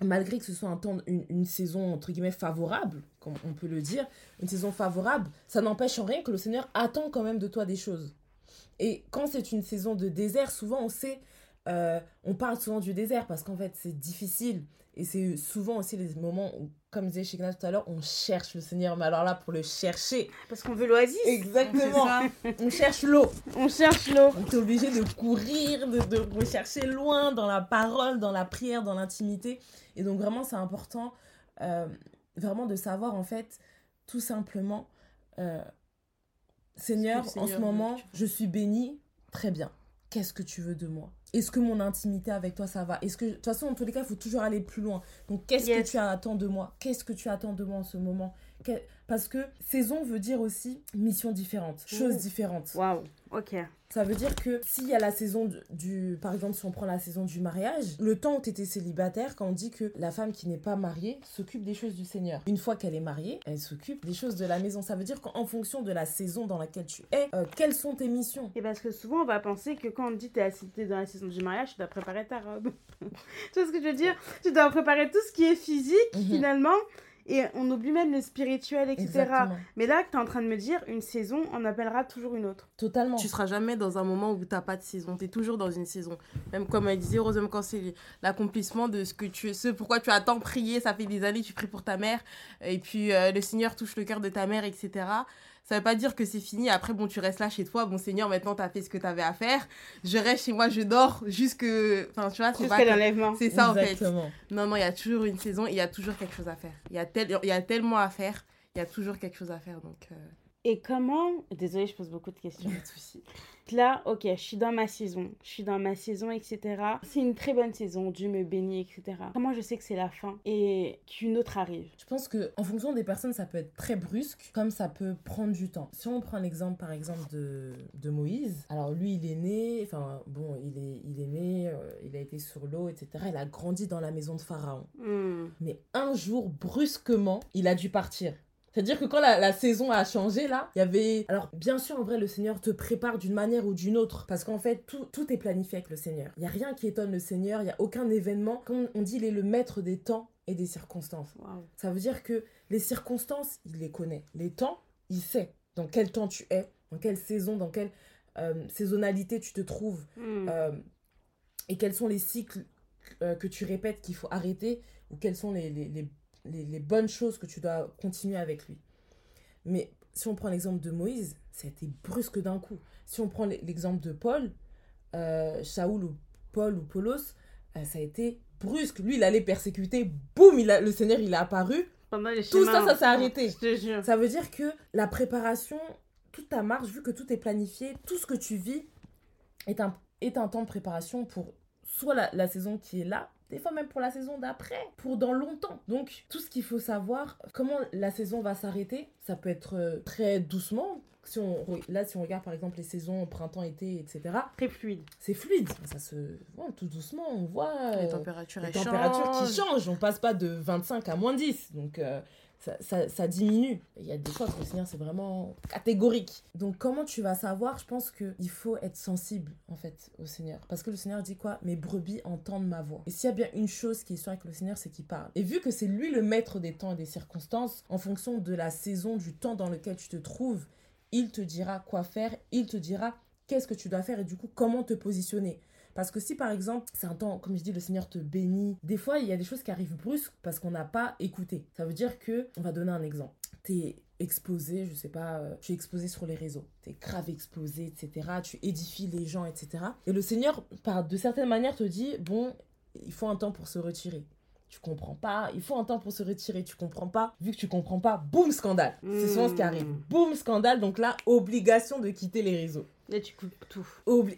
malgré que ce soit un temps, une, saison entre guillemets favorable, comme on peut le dire, une saison favorable, ça n'empêche en rien que le Seigneur attend quand même de toi des choses. Et quand c'est une saison de désert, souvent on sait, euh, on parle souvent du désert parce qu'en fait c'est difficile, et c'est souvent aussi les moments où, comme disait Shekina tout à l'heure, on cherche le Seigneur. Mais alors là, pour le chercher. Parce qu'on veut l'oasis. Exactement. on cherche l'eau. On cherche l'eau. On est obligé de courir, de, de rechercher loin dans la parole, dans la prière, dans l'intimité. Et donc, vraiment, c'est important euh, vraiment de savoir, en fait, tout simplement, euh, Seigneur, en ce moment, je suis bénie. Très bien. Qu'est-ce que tu veux de moi? Est-ce que mon intimité avec toi, ça va? Est-ce que, de toute façon, en tous les cas, il faut toujours aller plus loin. Donc, qu'est-ce que tu attends de moi? Qu'est-ce que tu attends de moi en ce moment? Parce que saison veut dire aussi mission différente, chose différente. Waouh, ok. Ça veut dire que s'il y a la saison du, Par exemple, si on prend la saison du mariage, le temps où tu étais célibataire, quand on dit que la femme qui n'est pas mariée s'occupe des choses du Seigneur. Une fois qu'elle est mariée, elle s'occupe des choses de la maison. Ça veut dire qu'en fonction de la saison dans laquelle tu es, euh, quelles sont tes missions? Et parce que souvent, on va penser que quand on dit que tu es dans la saison du mariage, tu dois préparer ta robe. *laughs* tu vois ce que je veux dire? Tu dois préparer tout ce qui est physique, mhm. finalement et on oublie même le spirituel, etc. Mais là, tu es en train de me dire, une saison, on appellera toujours une autre. Totalement. Tu seras jamais dans un moment où tu n'as pas de saison. Tu es toujours dans une saison. Même comme elle disait, quand c'est l'accomplissement de ce que tu ce pourquoi tu as tant prié, ça fait des années, tu pries pour ta mère, et puis euh, le Seigneur touche le cœur de ta mère, etc. Ça veut pas dire que c'est fini. Après, bon, tu restes là chez toi. Bon, Seigneur, maintenant, tu as fait ce que tu avais à faire. Je reste chez moi, je dors jusque. Enfin, tu vois, c'est Jusqu'à l'enlèvement. C'est ça, en fait. Non, non, il y a toujours une saison il y a toujours quelque chose à faire. Il y, a tel... il y a tellement à faire. Il y a toujours quelque chose à faire. Donc. Euh, et comment. Désolée, je pose beaucoup de questions. Pas de soucis. Là, ok, je suis dans ma saison. Je suis dans ma saison, etc. C'est une très bonne saison. Dieu me bénit, etc. Comment je sais que c'est la fin et qu'une autre arrive? Je pense que en fonction des personnes, ça peut être très brusque, comme ça peut prendre du temps. Si on prend l'exemple, par exemple, de, de Moïse, alors lui, il est né, enfin, bon, il est, il est né, euh, il a été sur l'eau, etc. Il a grandi dans la maison de Pharaon. Hmm. Mais un jour, brusquement, il a dû partir. C'est-à-dire que quand la, saison a changé, là, il y avait... Alors, bien sûr, en vrai, le Seigneur te prépare d'une manière ou d'une autre. Parce qu'en fait, tout, tout est planifié avec le Seigneur. Il n'y a rien qui étonne le Seigneur. Il n'y a aucun événement. Comme on dit, il est le maître des temps et des circonstances. Ça veut dire que Les circonstances, il les connaît. Les temps, il sait dans quel temps tu es, dans quelle saison, dans quelle euh, saisonnalité tu te trouves, Mm. euh, et quels sont les cycles euh, que tu répètes qu'il faut arrêter, ou quelles sont les, les, les, les- les bonnes choses que tu dois continuer avec lui. Mais si on prend l'exemple de Moïse, ça a été brusque d'un coup. Si on prend l'exemple de Paul, euh, Shaoul ou Paul ou Paulos, euh, ça a été brusque. Lui, il allait persécuter, boum, il a, le Seigneur, il est apparu. Tout ça, ça s'est arrêté. Je te jure. Ça veut dire que la préparation, toute ta marche, vu que tout est planifié, tout ce que tu vis est un, est un temps de préparation pour soit la, la saison qui est là, des fois même pour la saison d'après, pour dans longtemps. Donc, tout ce qu'il faut savoir, comment la saison va s'arrêter, ça peut être euh, très doucement. Si on, là, si on regarde par exemple les saisons printemps, été, etc., Très fluide. c'est fluide. Ça se, tout doucement, on voit Les euh, températures, les températures qui changent. changent. On passe pas de 25 à moins 10. Donc, euh, ça, ça, diminue. Il y a des fois que le Seigneur, c'est vraiment catégorique. Donc, comment tu vas savoir? Je pense qu'il faut être sensible, en fait, au Seigneur. Parce que le Seigneur dit quoi? Mes brebis entendent ma voix. Et s'il y a bien une chose qui est sûre avec le Seigneur, c'est qu'il parle. Et vu que c'est lui le maître des temps et des circonstances, en fonction de la saison, du temps dans lequel tu te trouves, il te dira quoi faire, il te dira qu'est-ce que tu dois faire et du coup comment te positionner. Parce que si par exemple, c'est un temps, comme je dis, le Seigneur te bénit, des fois il y a des choses qui arrivent brusques parce qu'on n'a pas écouté. Ça veut dire que, on va donner un exemple. T'es exposé, je sais pas, euh, tu es exposé sur les réseaux, t'es grave exposé, etc. Tu édifies les gens, etc. Et le Seigneur, par de certaines manières, te dit, bon, il faut un temps pour se retirer. Tu comprends pas, il faut un temps pour se retirer, tu comprends pas. Vu que tu comprends pas, boum, scandale. C'est souvent ce qui arrive. Mm. Boum, scandale, donc là, obligation de quitter les réseaux. Là, tu coupes tout.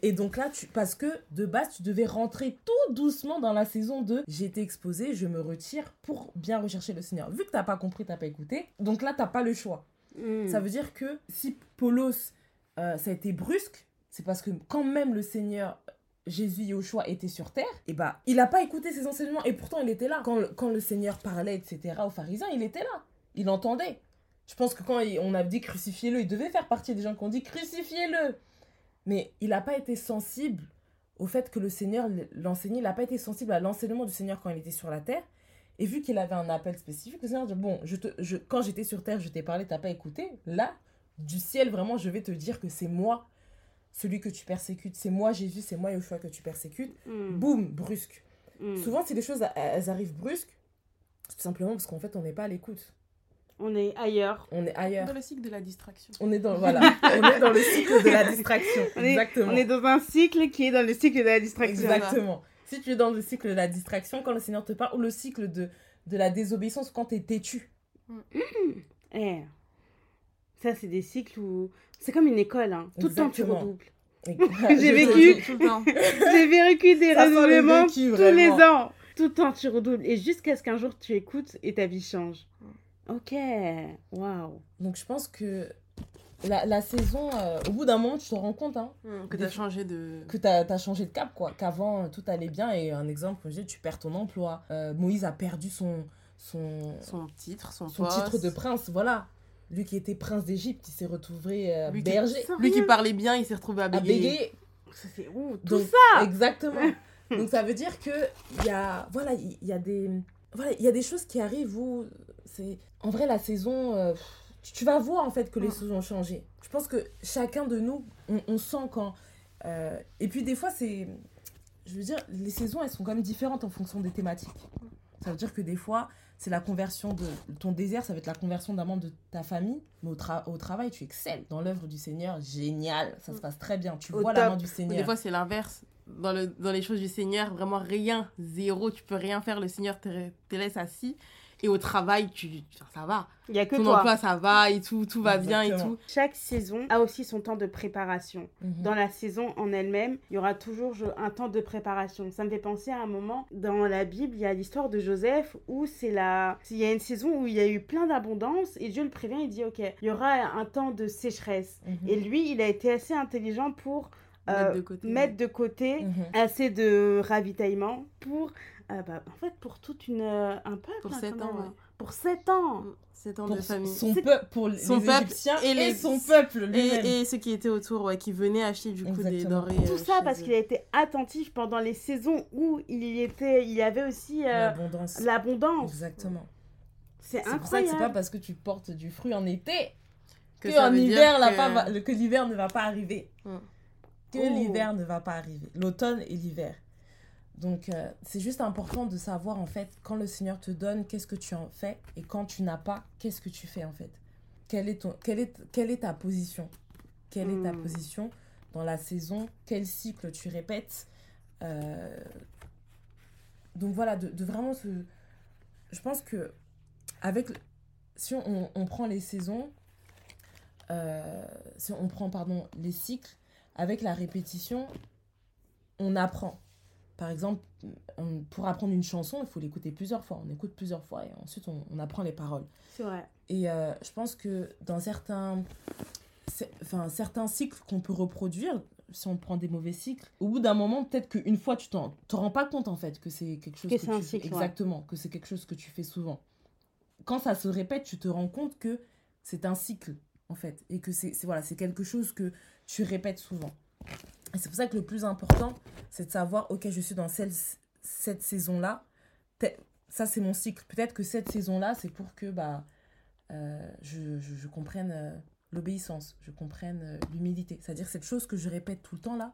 Et donc là, tu... parce que de base, tu devais rentrer tout doucement dans la saison de j'ai été exposé, je me retire pour bien rechercher le Seigneur. Vu que t'as pas compris, t'as pas écouté, donc là, t'as pas le choix. Mm. Ça veut dire que si Polos, euh, ça a été brusque, c'est parce que quand même le Seigneur Jésus Yoshua était sur terre, et bah il a pas écouté ses enseignements et pourtant il était là. Quand le, quand le Seigneur parlait, etc., aux pharisiens, il était là. Il entendait. Je pense que quand il- on a dit crucifiez-le, il devait faire partie des gens qui ont dit crucifiez-le. Mais il n'a pas été sensible au fait que le Seigneur l'enseignait. Il n'a pas été sensible à l'enseignement du Seigneur quand il était sur la terre. Et vu qu'il avait un appel spécifique, le Seigneur dit Bon, je te, je, quand j'étais sur terre, je t'ai parlé, t'as pas écouté. Là, du ciel, vraiment, je vais te dire que c'est moi, celui que tu persécutes. C'est moi, Jésus, c'est moi, Yoshua, que tu persécutes. Mm. Boum, brusque. Mm. Souvent, si les choses elles arrivent brusques, c'est tout simplement parce qu'en fait, on n'est pas à l'écoute. On est ailleurs. On est ailleurs. Dans le cycle de la distraction. On est dans, voilà, *laughs* on est dans le cycle de la distraction. On est, Exactement. on est dans un cycle qui est dans le cycle de la distraction. Exactement. Si tu es dans le cycle de la distraction, quand le Seigneur te parle, ou le cycle de, de la désobéissance, quand tu es têtu. Eh. Ça, c'est des cycles où. C'est comme une école, hein. Tout le temps, tu redoubles. *laughs* J'ai vécu. *laughs* J'ai vécu des Ça sent le renouvellement vécu, tous les ans. Tout le temps, tu redoubles. Et jusqu'à ce qu'un jour, tu écoutes et ta vie change. Ok. Waouh. Donc je pense que la, la saison, euh, au bout d'un moment, tu te rends compte hein, Mm, Que tu as changé de. que tu as, changé de cap, quoi. Qu'avant, euh, tout allait bien. Et un exemple, je dis, tu perds ton emploi. Euh, Moïse a perdu son, son, Son titre, son, son poste. titre de prince, voilà. Lui qui était prince d'Égypte, il s'est retrouvé euh, Lui qui- berger. Lui qui parlait bien, il s'est retrouvé à bégayer. c'est ouh, tout Donc, ça. Exactement. *laughs* Donc ça veut dire que il y a voilà, il y a des voilà, il y a des choses qui arrivent où c'est en vrai la saison euh, tu, vas voir en fait que les Mm. choses ont changé. Je pense que chacun de nous on, on sent quand euh, et puis des fois c'est je veux dire les saisons elles sont quand même différentes en fonction des thématiques. Ça veut dire que des fois c'est la conversion de ton désert, ça va être la conversion d'un membre de ta famille, mais au, tra- au travail, tu excelles dans l'œuvre du Seigneur, génial, ça se passe très bien, tu Au vois la main du Seigneur. Des fois, c'est l'inverse. Dans, le, dans les choses du Seigneur, vraiment rien, zéro, tu peux rien faire. Le Seigneur te, te laisse assis. Et au travail, tu, enfin, ça va. Il y a que Ton toi. emploi, ça va et tout, tout va bien et tout. Chaque saison a aussi son temps de préparation. Mhm. Dans la saison en elle-même, il y aura toujours un temps de préparation. Ça me fait penser à un moment dans la Bible, il y a l'histoire de Joseph où c'est la, il y a une saison où il y a eu plein d'abondance et Dieu le prévient, il dit ok, il y aura un temps de sécheresse. Mhm. Et lui, il a été assez intelligent pour euh, Mettre de côté. mettre de côté Mhm. assez de ravitaillement pour, euh, bah, en fait, pour toute une, euh, un peuple. Pour hein, sept quand ans, ouais. Pour 7 ans. Sept ans pour de famille. son peuple, pour les son peuple Égyptiens et son peuple lui-même. Et, et ceux qui étaient autour, ouais, qui venaient acheter du coup des denrées. Tout euh, ça parce qu'il a été attentif pendant les saisons où il y était, il y avait aussi euh, L'abondance. l'abondance. Exactement. C'est C'est pour ça que c'est incroyable. pas parce que tu portes du fruit en été que, ça en hiver, que- va- que l'hiver ne va pas arriver. Que Oh. l'hiver ne va pas arriver. L'automne et l'hiver. Donc, euh, c'est juste important de savoir, en fait, quand le Seigneur te donne, qu'est-ce que tu en fais Et quand tu n'as pas, qu'est-ce que tu fais, en fait? Quelle est, ton, quelle, est, quelle est ta position? Quelle est ta Mm. position dans la saison? Quel cycle tu répètes? Euh, Donc, voilà, de, de vraiment se... Je pense que avec si on, on prend les saisons, euh, si on prend pardon les cycles, avec la répétition, on apprend. Par exemple, on- pour apprendre une chanson, il faut l'écouter plusieurs fois. On écoute plusieurs fois et ensuite on, on apprend les paroles. C'est vrai. Et euh, je pense que dans certains, enfin, certains cycles qu'on peut reproduire, si on prend des mauvais cycles, au bout d'un moment, peut-être qu'une fois, tu t'en te rends pas compte en fait que c'est quelque chose Que que, tu fais. cycle, ouais. Exactement, que c'est quelque chose que tu fais souvent. Quand ça se répète, tu te rends compte que c'est un cycle en fait et que c'est- voilà, c'est quelque chose que tu répètes souvent. Et c'est pour ça que le plus important, c'est de savoir, ok, je suis dans celle, cette saison-là, ça c'est mon cycle. Peut-être que cette saison-là, c'est pour que bah, euh, je, je, je comprenne euh, l'obéissance, je comprenne euh, l'humilité. C'est-à-dire cette chose que je répète tout le temps là,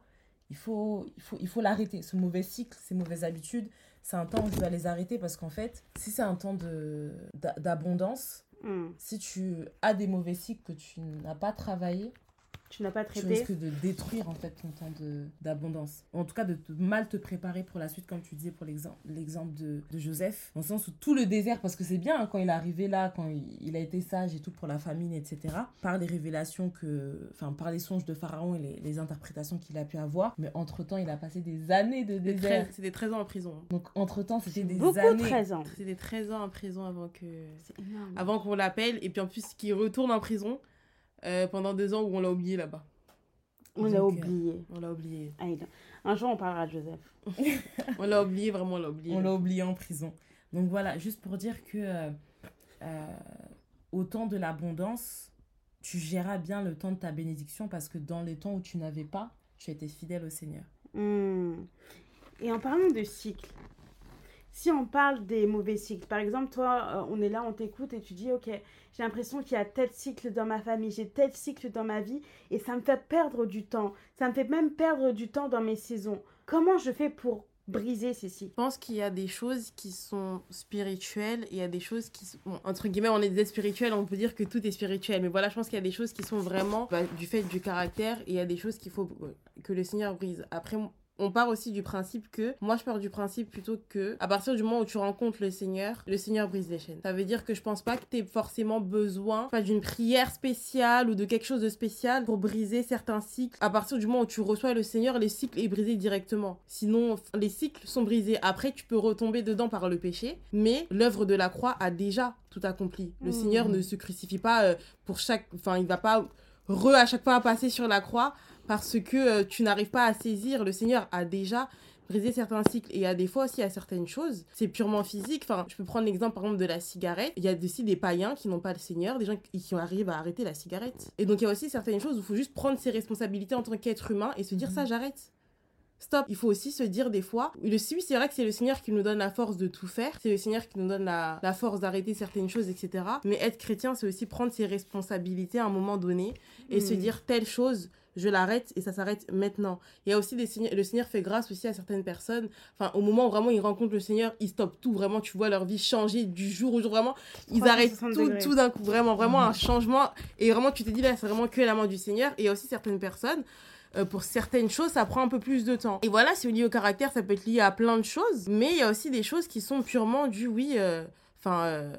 il faut il faut, il faut l'arrêter. Ce mauvais cycle, ces mauvaises habitudes, c'est un temps où je dois les arrêter parce qu'en fait, si c'est un temps d'abondance, Hmm. si tu as des mauvais cycles que tu n'as pas travaillé, Tu n'as pas tu traité. risques de détruire en fait ton temps de- d'abondance. En tout cas, de te- mal te préparer pour la suite, comme tu disais pour l'exemple l'exemple de, de Joseph, dans le sens où tout le désert, parce que c'est bien hein, quand il est arrivé là, quand il, il a été sage et tout pour la famine, etc., par les révélations que, enfin, par les songes de Pharaon et les, les interprétations qu'il a pu avoir, mais entre-temps, il a passé des années de désert. 13 C'était 13 ans en prison. Donc, entre-temps, c'était des Beaucoup, années. 13 ans. C'était 13 ans en prison avant que avant qu'on l'appelle et puis en plus qu'il retourne en prison euh, pendant deux ans où on l'a oublié là-bas. On l'a euh, oublié. On l'a oublié. Ah, Un jour, on parlera de Joseph. *laughs* On l'a oublié, vraiment on l'a oublié. On l'a oublié en prison. Donc voilà, juste pour dire que euh, euh, au temps de l'abondance, tu géras bien le temps de ta bénédiction parce que dans les temps où tu n'avais pas, tu étais fidèle au Seigneur. Hmm. Et en parlant de cycle, si on parle des mauvais cycles, par exemple, toi, euh, on est là, on t'écoute et tu dis, ok, j'ai l'impression qu'il y a tel cycle dans ma famille, j'ai tel cycle dans ma vie, et ça me fait perdre du temps. Ça me fait même perdre du temps dans mes saisons. Comment je fais pour briser ces cycles? Je pense qu'il y a des choses qui sont spirituelles et il y a des choses qui sont... entre guillemets, on est des spirituels, on peut dire que tout est spirituel. Mais voilà, je pense qu'il y a des choses qui sont vraiment bah, du fait du caractère et il y a des choses qu'il faut euh, que le Seigneur brise. Après, on part aussi du principe que... Moi, je pars du principe plutôt que... À partir du moment où tu rencontres le Seigneur, le Seigneur brise les chaînes. Ça veut dire que je pense pas que tu aies forcément besoin pas d'une prière spéciale ou de quelque chose de spécial pour briser certains cycles. À partir du moment où tu reçois le Seigneur, le cycle est brisé directement. Sinon, les cycles sont brisés. Après, tu peux retomber dedans par le péché, mais l'œuvre de la croix a déjà tout accompli. Le Mhm. Seigneur ne se crucifie pas euh, pour chaque... Enfin, il va pas re à chaque fois passer sur la croix parce que euh, tu n'arrives pas à saisir. Le Seigneur a déjà brisé certains cycles. Et il y a des fois aussi, a certaines choses, c'est purement physique. Enfin, je peux prendre l'exemple par exemple de la cigarette. Il y a aussi des païens qui n'ont pas le Seigneur, des gens qui arrivent à arrêter la cigarette. Et donc il y a aussi certaines choses où il faut juste prendre ses responsabilités en tant qu'être humain et se dire Mhm. ça, j'arrête. Stop. Il faut aussi se dire des fois, le oui, c'est vrai que c'est le Seigneur qui nous donne la force de tout faire, c'est le Seigneur qui nous donne la, la force d'arrêter certaines choses, etc. Mais être chrétien, c'est aussi prendre ses responsabilités à un moment donné et se Mhm. dire telle chose, je l'arrête et ça s'arrête maintenant. Il y a aussi des seigneurs, le Seigneur fait grâce aussi à certaines personnes. Enfin, au moment où vraiment ils rencontrent le Seigneur, ils stoppent tout. Vraiment, tu vois leur vie changer du jour au jour. Vraiment, ils arrêtent 360 tout, degrés. tout d'un coup. Vraiment, vraiment un changement. Et vraiment, tu te dis là, c'est vraiment que la main du Seigneur. Et il y a aussi certaines personnes. euh, pour certaines choses, ça prend un peu plus de temps. Et voilà, c'est lié au caractère, ça peut être lié à plein de choses. Mais il y a aussi des choses qui sont purement du oui. euh, Enfin, euh,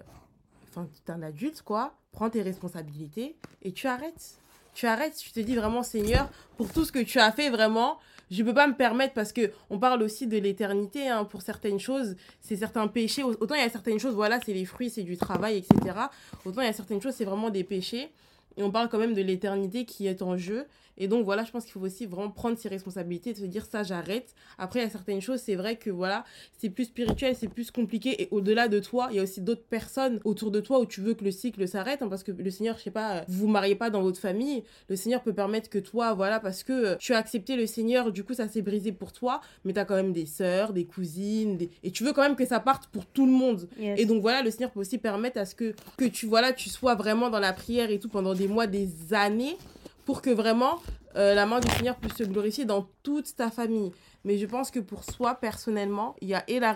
enfin, t'es un adulte, quoi. Prends tes responsabilités et tu arrêtes. Tu arrêtes, tu te dis vraiment, Seigneur, pour tout ce que tu as fait, vraiment, je peux pas me permettre parce que on parle aussi de l'éternité hein, pour certaines choses, c'est certains péchés. Autant il y a certaines choses, voilà, c'est les fruits, c'est du travail, etc. Autant il y a certaines choses, c'est vraiment des péchés. Et on parle quand même de l'éternité qui est en jeu. Et donc voilà, je pense qu'il faut aussi vraiment prendre ses responsabilités et se dire ça, j'arrête. Après, il y a certaines choses, c'est vrai que voilà, c'est plus spirituel, c'est plus compliqué. Et au-delà de toi, il y a aussi d'autres personnes autour de toi où tu veux que le cycle s'arrête. Hein, parce que le Seigneur, je sais pas, vous vous mariez pas dans votre famille. Le Seigneur peut permettre que toi, voilà, parce que tu as accepté le Seigneur, du coup, ça s'est brisé pour toi. Mais tu as quand même des sœurs, des cousines. Et tu veux quand même que ça parte pour tout le monde. Et donc voilà, le Seigneur peut aussi permettre à ce que, que tu, voilà, tu sois vraiment dans la prière et tout pendant des mois, des années pour que vraiment euh, la main du Seigneur puisse se glorifier dans toute ta famille. Mais je pense que pour soi, personnellement, il y a et la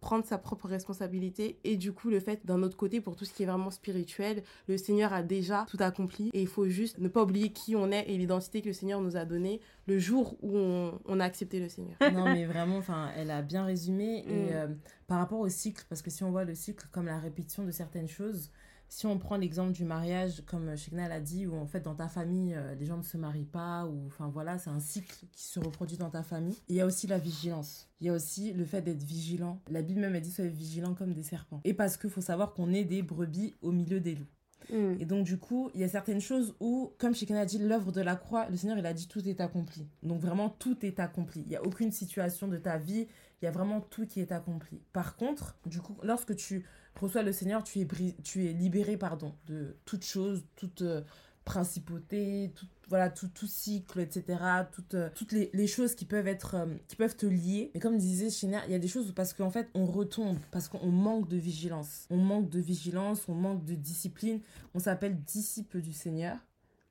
prendre sa propre responsabilité et du coup le fait d'un autre côté, pour tout ce qui est vraiment spirituel, le Seigneur a déjà tout accompli et il faut juste ne pas oublier qui on est et l'identité que le Seigneur nous a donnée le jour où on, a accepté le Seigneur. *laughs* Non mais vraiment, elle a bien résumé et mm. euh, par rapport au cycle, parce que si on voit le cycle comme la répétition de certaines choses, si on prend l'exemple du mariage, comme Shekna l'a dit, où en fait dans ta famille, euh, les gens ne se marient pas, ou enfin voilà, c'est un cycle qui se reproduit dans ta famille. il y a aussi la vigilance. Il y a aussi le fait d'être vigilant. La Bible même a dit soyez vigilants comme des serpents. Et parce qu'il faut savoir qu'on est des brebis au milieu des loups. Mm. Et donc, du coup, il y a certaines choses où, comme Shekina a dit, l'œuvre de la croix, le Seigneur, il a dit tout est accompli. Donc, vraiment, tout est accompli. Il n'y a aucune situation de ta vie, il y a vraiment tout qui est accompli. Par contre, du coup, lorsque tu reçois le Seigneur, tu es, tu es libéré pardon, de toute chose, toute euh, principauté, tout, voilà, tout, tout cycle, etc. Toutes, euh, toutes les, les, choses qui peuvent, être, euh, qui peuvent te lier. Mais comme disait Chiner, il y a des choses parce qu'en fait, on retombe, parce qu'on manque de vigilance. On manque de vigilance, on manque de discipline. On s'appelle disciple du Seigneur.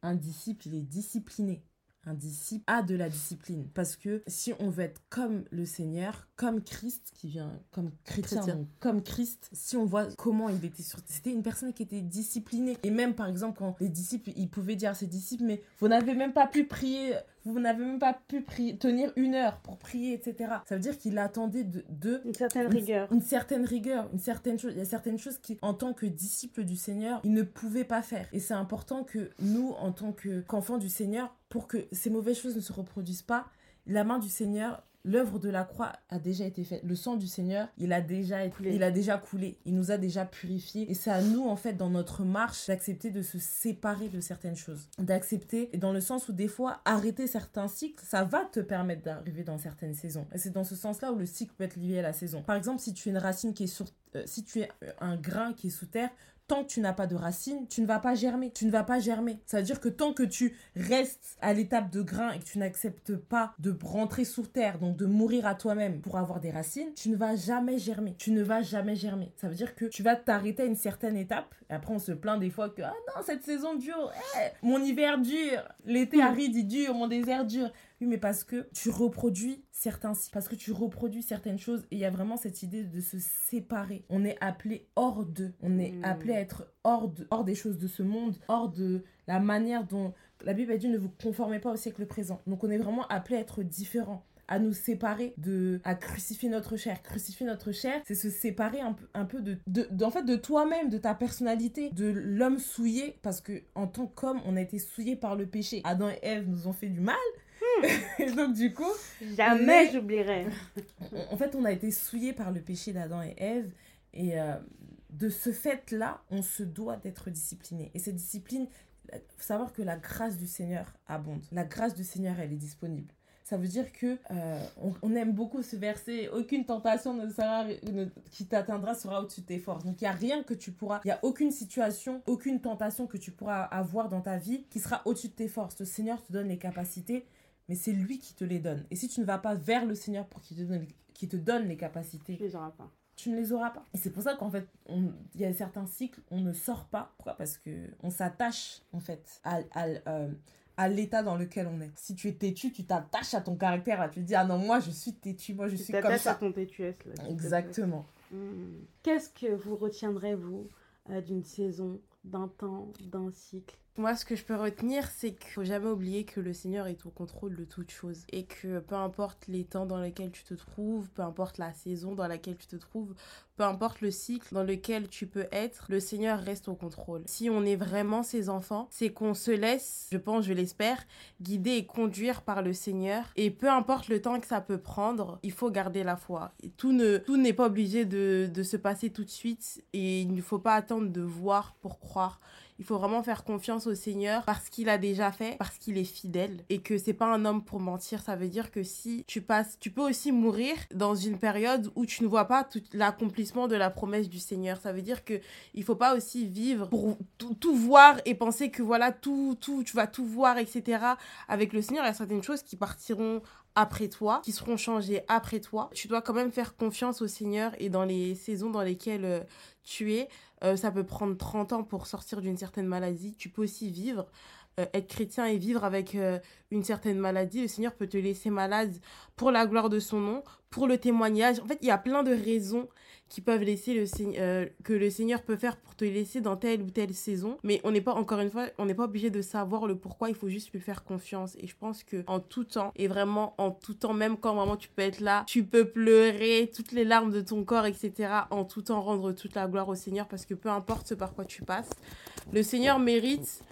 Un disciple, il est discipliné un disciple a de la discipline. Parce que si on veut être comme le Seigneur, comme Christ, qui vient comme chrétien, comme Christ, si on voit comment il était sur... C'était une personne qui était disciplinée. Et même, par exemple, quand les disciples, ils pouvaient dire à ses disciples, mais vous n'avez même pas pu prier vous n'avez même pas pu prier, tenir une heure pour prier, etc. Ça veut dire qu'il attendait de, une certaine rigueur. Une, certaine rigueur, une certaine chose. Il y a certaines choses qui, en tant que disciple du Seigneur, il ne pouvait pas faire. Et c'est important que nous, en tant qu'enfants du Seigneur, pour que ces mauvaises choses ne se reproduisent pas, la main du Seigneur l'œuvre de la croix a déjà été faite. Le sang du Seigneur, il a déjà été, il a déjà coulé. Il nous a déjà purifiés. Et c'est à nous, en fait, dans notre marche, d'accepter de se séparer de certaines choses. D'accepter, dans le sens où des fois, arrêter certains cycles, ça va te permettre d'arriver dans certaines saisons. Et c'est dans ce sens-là où le cycle peut être lié à la saison. Par exemple, si tu es une racine qui est sur... Euh, si tu es un grain qui est sous terre, tant que tu n'as pas de racines, tu ne vas pas germer. Tu ne vas pas germer. Ça veut dire que tant que tu restes à l'étape de grain et que tu n'acceptes pas de rentrer sous terre, donc de mourir à toi-même pour avoir des racines, tu ne vas jamais germer. Tu ne vas jamais germer. Ça veut dire que tu vas t'arrêter à une certaine étape. Et après, on se plaint des fois que, ah non, cette saison dure. Eh, mon hiver dure. L'été hmm. aride, il dure. Mon désert dure mais parce que tu reproduis certains parce que tu reproduis certaines choses et il y a vraiment cette idée de se séparer. On est appelé hors d'eux, on est hmm. appelé à être hors, de, hors des choses de ce monde, hors de la manière dont la Bible a dit ne vous conformez pas au siècle présent. Donc on est vraiment appelé à être différent à nous séparer de à crucifier notre chair crucifier notre chair c'est se séparer un peu un peu de, de, en fait de toi-même de ta personnalité de l'homme souillé parce que en tant qu'homme on a été souillé par le péché Adam et Ève nous ont fait du mal *laughs* et donc, du coup. Jamais j'oublierai. *laughs* en fait, on a été souillés par le péché d'Adam et Ève. Et euh, de ce fait-là, on se doit d'être discipliné. Et cette discipline, il faut savoir que la grâce du Seigneur abonde. La grâce du Seigneur, elle est disponible. Ça veut dire que euh, on, aime beaucoup ce verset. Aucune tentation ne sera, qui t'atteindra sera au-dessus de tes forces. Donc il y a rien que tu pourras, il y a aucune situation, aucune tentation que tu pourras avoir dans ta vie qui sera au-dessus de tes forces. Le Seigneur te donne les capacités mais c'est lui qui te les donne. Et si tu ne vas pas vers le Seigneur pour qu'il te donne, te donne les capacités, tu les auras pas. Tu ne les auras pas. Et c'est pour ça qu'en fait, il y a certains cycles, on ne sort pas. Pourquoi? Parce que on s'attache en fait à, à, euh, à l'état dans lequel on est. Si tu es têtu, tu t'attaches à ton caractère. Là. Tu te dis, ah non, moi je suis têtu, moi je suis comme ça. à ton têtuesse. Là, Exactement. Hmm. Qu'est-ce que vous retiendrez, vous, euh, d'une saison, d'un temps, d'un cycle? Moi, ce que je peux retenir, c'est qu'il faut jamais oublier que le Seigneur est au contrôle de toutes choses. Et que peu importe les temps dans lesquels tu te trouves, peu importe la saison dans laquelle tu te trouves, peu importe le cycle dans lequel tu peux être, le Seigneur reste au contrôle. Si on est vraiment ses enfants, c'est qu'on se laisse, je pense, je l'espère, guider et conduire par le Seigneur. Et peu importe le temps que ça peut prendre, il faut garder la foi. Et tout ne tout n'est pas obligé de, de se passer tout de suite et il ne faut pas attendre de voir pour croire il faut vraiment faire confiance au Seigneur parce qu'il a déjà fait, parce qu'il est fidèle et que c'est pas un homme pour mentir. Ça veut dire que si tu passes, tu peux aussi mourir dans une période où tu ne vois pas tout l'accomplissement de la promesse du Seigneur. Ça veut dire que il faut pas aussi vivre pour tout, voir et penser que voilà tout, tout, tu vas tout voir, etc. Avec le Seigneur, il y a certaines choses qui partiront après toi, qui seront changées après toi. Tu dois quand même faire confiance au Seigneur et dans les saisons dans lesquelles euh, tu es, euh, ça peut prendre 30 ans pour sortir d'une certaine maladie. Tu peux aussi vivre, euh, être chrétien et vivre avec une certaine maladie. Le Seigneur peut te laisser malade pour la gloire de son nom, pour le témoignage. En fait, il y a plein de raisons peuvent laisser le euh, que le Seigneur peut faire pour te laisser dans telle ou telle saison. Mais on n'est pas, encore une fois, on n'est pas obligé de savoir le pourquoi, il faut juste lui faire confiance. Et je pense que en tout temps, et vraiment en tout temps, même quand vraiment tu peux être là, tu peux pleurer toutes les larmes de ton corps, etc. En tout temps, rendre toute la gloire au Seigneur parce que peu importe ce par quoi tu passes, le Seigneur mérite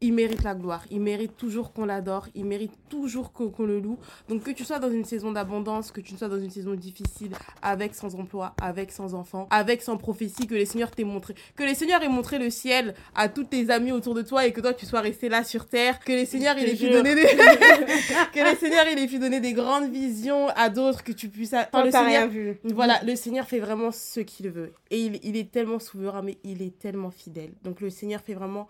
il mérite la gloire, il mérite toujours qu'on l'adore, il mérite toujours qu'on le loue. Donc que tu sois dans une saison d'abondance, que tu sois dans une saison difficile, avec sans emploi, avec sans enfant, avec sans prophétie, que les seigneurs t'aient montré, que les seigneurs aient montré le ciel à tous tes amis autour de toi et que toi tu sois resté là sur terre, que les seigneurs *laughs* il ait pu donner des que les seigneurs il pu donner des grandes visions à d'autres que tu puisses enfin, le Seigneur vu. voilà le Seigneur fait vraiment ce qu'il veut. Et il, il est tellement souverain mais il est tellement fidèle. Donc le Seigneur fait vraiment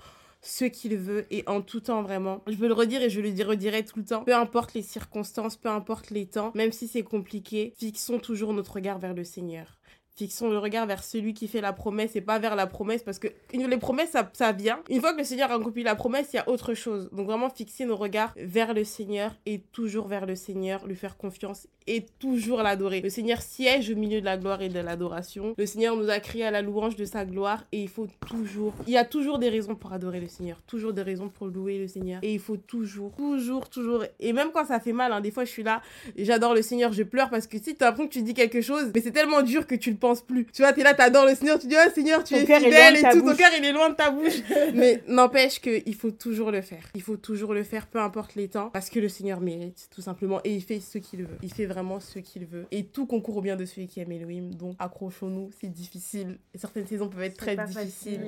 ce qu'il veut et en tout temps vraiment. Je veux le redire et je le redirai tout le temps. Peu importe les circonstances, peu importe les temps, même si c'est compliqué, fixons toujours notre regard vers le Seigneur fixons le regard vers celui qui fait la promesse et pas vers la promesse parce que les promesses ça, ça vient une fois que le Seigneur a accompli la promesse il y a autre chose donc vraiment fixer nos regards vers le Seigneur et toujours vers le Seigneur lui faire confiance et toujours l'adorer le Seigneur siège au milieu de la gloire et de l'adoration le Seigneur nous a créé à la louange de sa gloire et il faut toujours il y a toujours des raisons pour adorer le Seigneur toujours des raisons pour louer le Seigneur et il faut toujours toujours toujours et même quand ça fait mal hein, des fois je suis là j'adore le Seigneur je pleure parce que si tu as l'impression que tu dis quelque chose mais c'est tellement dur que tu le penses plus. Tu vois, t'es là, t'adores le Seigneur, tu dis, oh Seigneur, tu es fidèle et tout, ton cœur il est loin de ta bouche. *laughs* Mais n'empêche qu'il faut toujours le faire. Il faut toujours le faire, peu importe les temps, parce que le Seigneur mérite, tout simplement. Et il fait ce qu'il veut. Il fait vraiment ce qu'il veut. Et tout concourt au bien de celui qui aime Elohim. Donc accrochons-nous, c'est difficile. Et certaines saisons peuvent être très difficiles,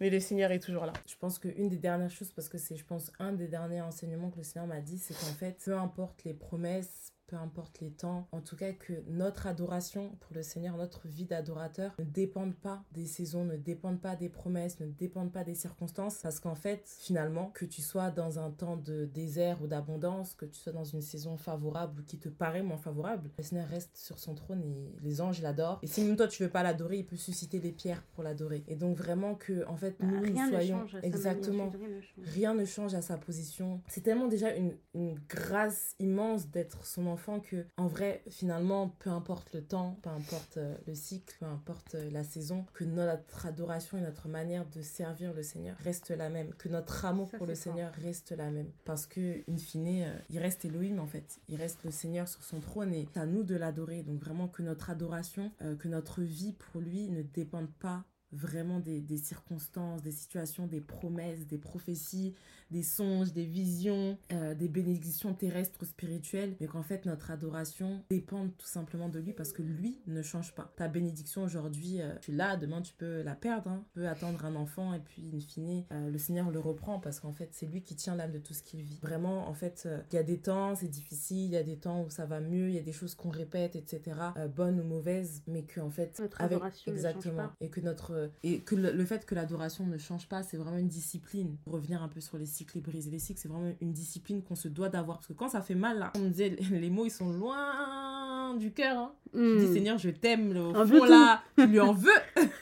mais le Seigneur est toujours là. Je pense qu'une des dernières choses, parce que c'est, je pense, un des derniers enseignements que le Seigneur m'a dit, c'est qu'en fait, peu importe les promesses, peu importe les temps, en tout cas que notre adoration pour le Seigneur, notre vie d'adorateur ne dépende pas des saisons, ne dépende pas des promesses, ne dépende pas des circonstances, parce qu'en fait, finalement, que tu sois dans un temps de désert ou d'abondance, que tu sois dans une saison favorable ou qui te paraît moins favorable, le Seigneur reste sur son trône et les anges l'adorent. Et si même toi tu veux pas l'adorer, il peut susciter des pierres pour l'adorer. Et donc vraiment que, en fait, nous, nous soyons exactement, rien ne change à sa position. C'est tellement déjà une, une grâce immense d'être son enfant enfant que en vrai finalement peu importe le temps peu importe euh, le cycle peu importe euh, la saison que notre adoration et notre manière de servir le Seigneur reste la même que notre amour pour le Seigneur reste la même. Parce que in fine euh, il reste Elohim en fait. Il reste le Seigneur sur son trône et c'est à nous de l'adorer. Donc vraiment que notre adoration que notre vie pour lui ne dépende pas vraiment des, des, circonstances, des situations, des promesses, des prophéties, des songes, des visions, euh, des bénédictions terrestres spirituelles, mais qu'en fait notre adoration dépend tout simplement de lui parce que lui ne change pas. Ta bénédiction aujourd'hui, euh, tu l'as, demain tu peux la perdre, hein. tu peux attendre un enfant et puis in fine, euh, le Seigneur le reprend parce qu'en fait c'est lui qui tient l'âme de tout ce qu'il vit. Vraiment, en fait, il y a des temps, c'est difficile, il y a des temps où ça va mieux, il y a des choses qu'on répète, etc., bonnes ou mauvaises, mais que en fait, notre avec exactement, et que notre et que le, le fait que l'adoration ne change pas, c'est vraiment une discipline. Pour revenir un peu sur les cycles et briser les cycles, c'est vraiment une discipline qu'on se doit d'avoir. Parce que quand ça fait mal, là, on me disait, les mots, ils sont loin du cœur. Hein. Tu dis, hmm. Seigneur, je t'aime, au fond, là, tu lui en veux.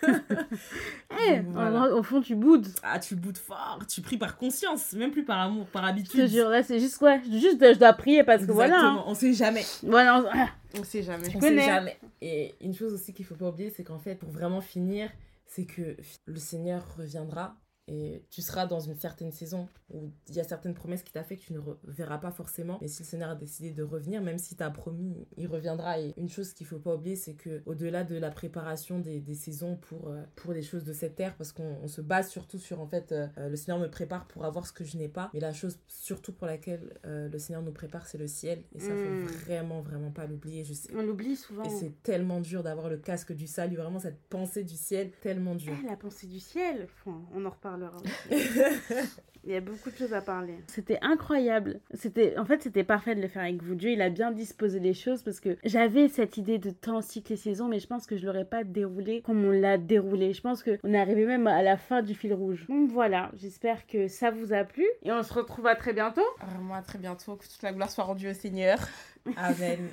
*laughs* Eh, au fond, tu boudes. Ah, tu boudes fort. Tu pries par conscience, même plus par amour, par habitude. Je te jure, là, c'est juste, ouais, juste, je dois prier parce que voilà. Hein. On sait jamais. Voilà, on, on sait jamais. On sait jamais. Et une chose aussi qu'il faut pas oublier, c'est qu'en fait, pour vraiment finir, c'est que le Seigneur reviendra et tu seras dans une certaine saison où il y a certaines promesses qui t'a fait que tu ne verras pas forcément. Mais si le Seigneur a décidé de revenir, même si t'as promis, il reviendra. Et une chose qu'il faut pas oublier, c'est que au-delà de la préparation des, des saisons pour, euh, pour les choses de cette terre, parce qu'on se base surtout sur en fait, euh, le Seigneur me prépare pour avoir ce que je n'ai pas. Mais la chose surtout pour laquelle euh, le Seigneur nous prépare, c'est le ciel. Et ça, faut hmm. vraiment, vraiment pas l'oublier. Je sais. On l'oublie souvent. Et c'est tellement dur d'avoir le casque du salut, vraiment cette pensée du ciel, tellement dur. Ah, la pensée du ciel, on en reparle parlera. Il y a beaucoup de choses à parler. C'était incroyable. C'était, en fait, c'était parfait de le faire avec vous. Dieu, il a bien disposé les choses parce que j'avais cette idée de temps, cycle et saison, mais je pense que je l'aurais pas déroulé comme on l'a déroulé. Je pense qu'on est arrivé même à la fin du fil rouge. Donc voilà, j'espère que ça vous a plu et on se retrouve à très bientôt. Vraiment à très bientôt. Que toute la gloire soit rendue au Seigneur. *laughs* Amen.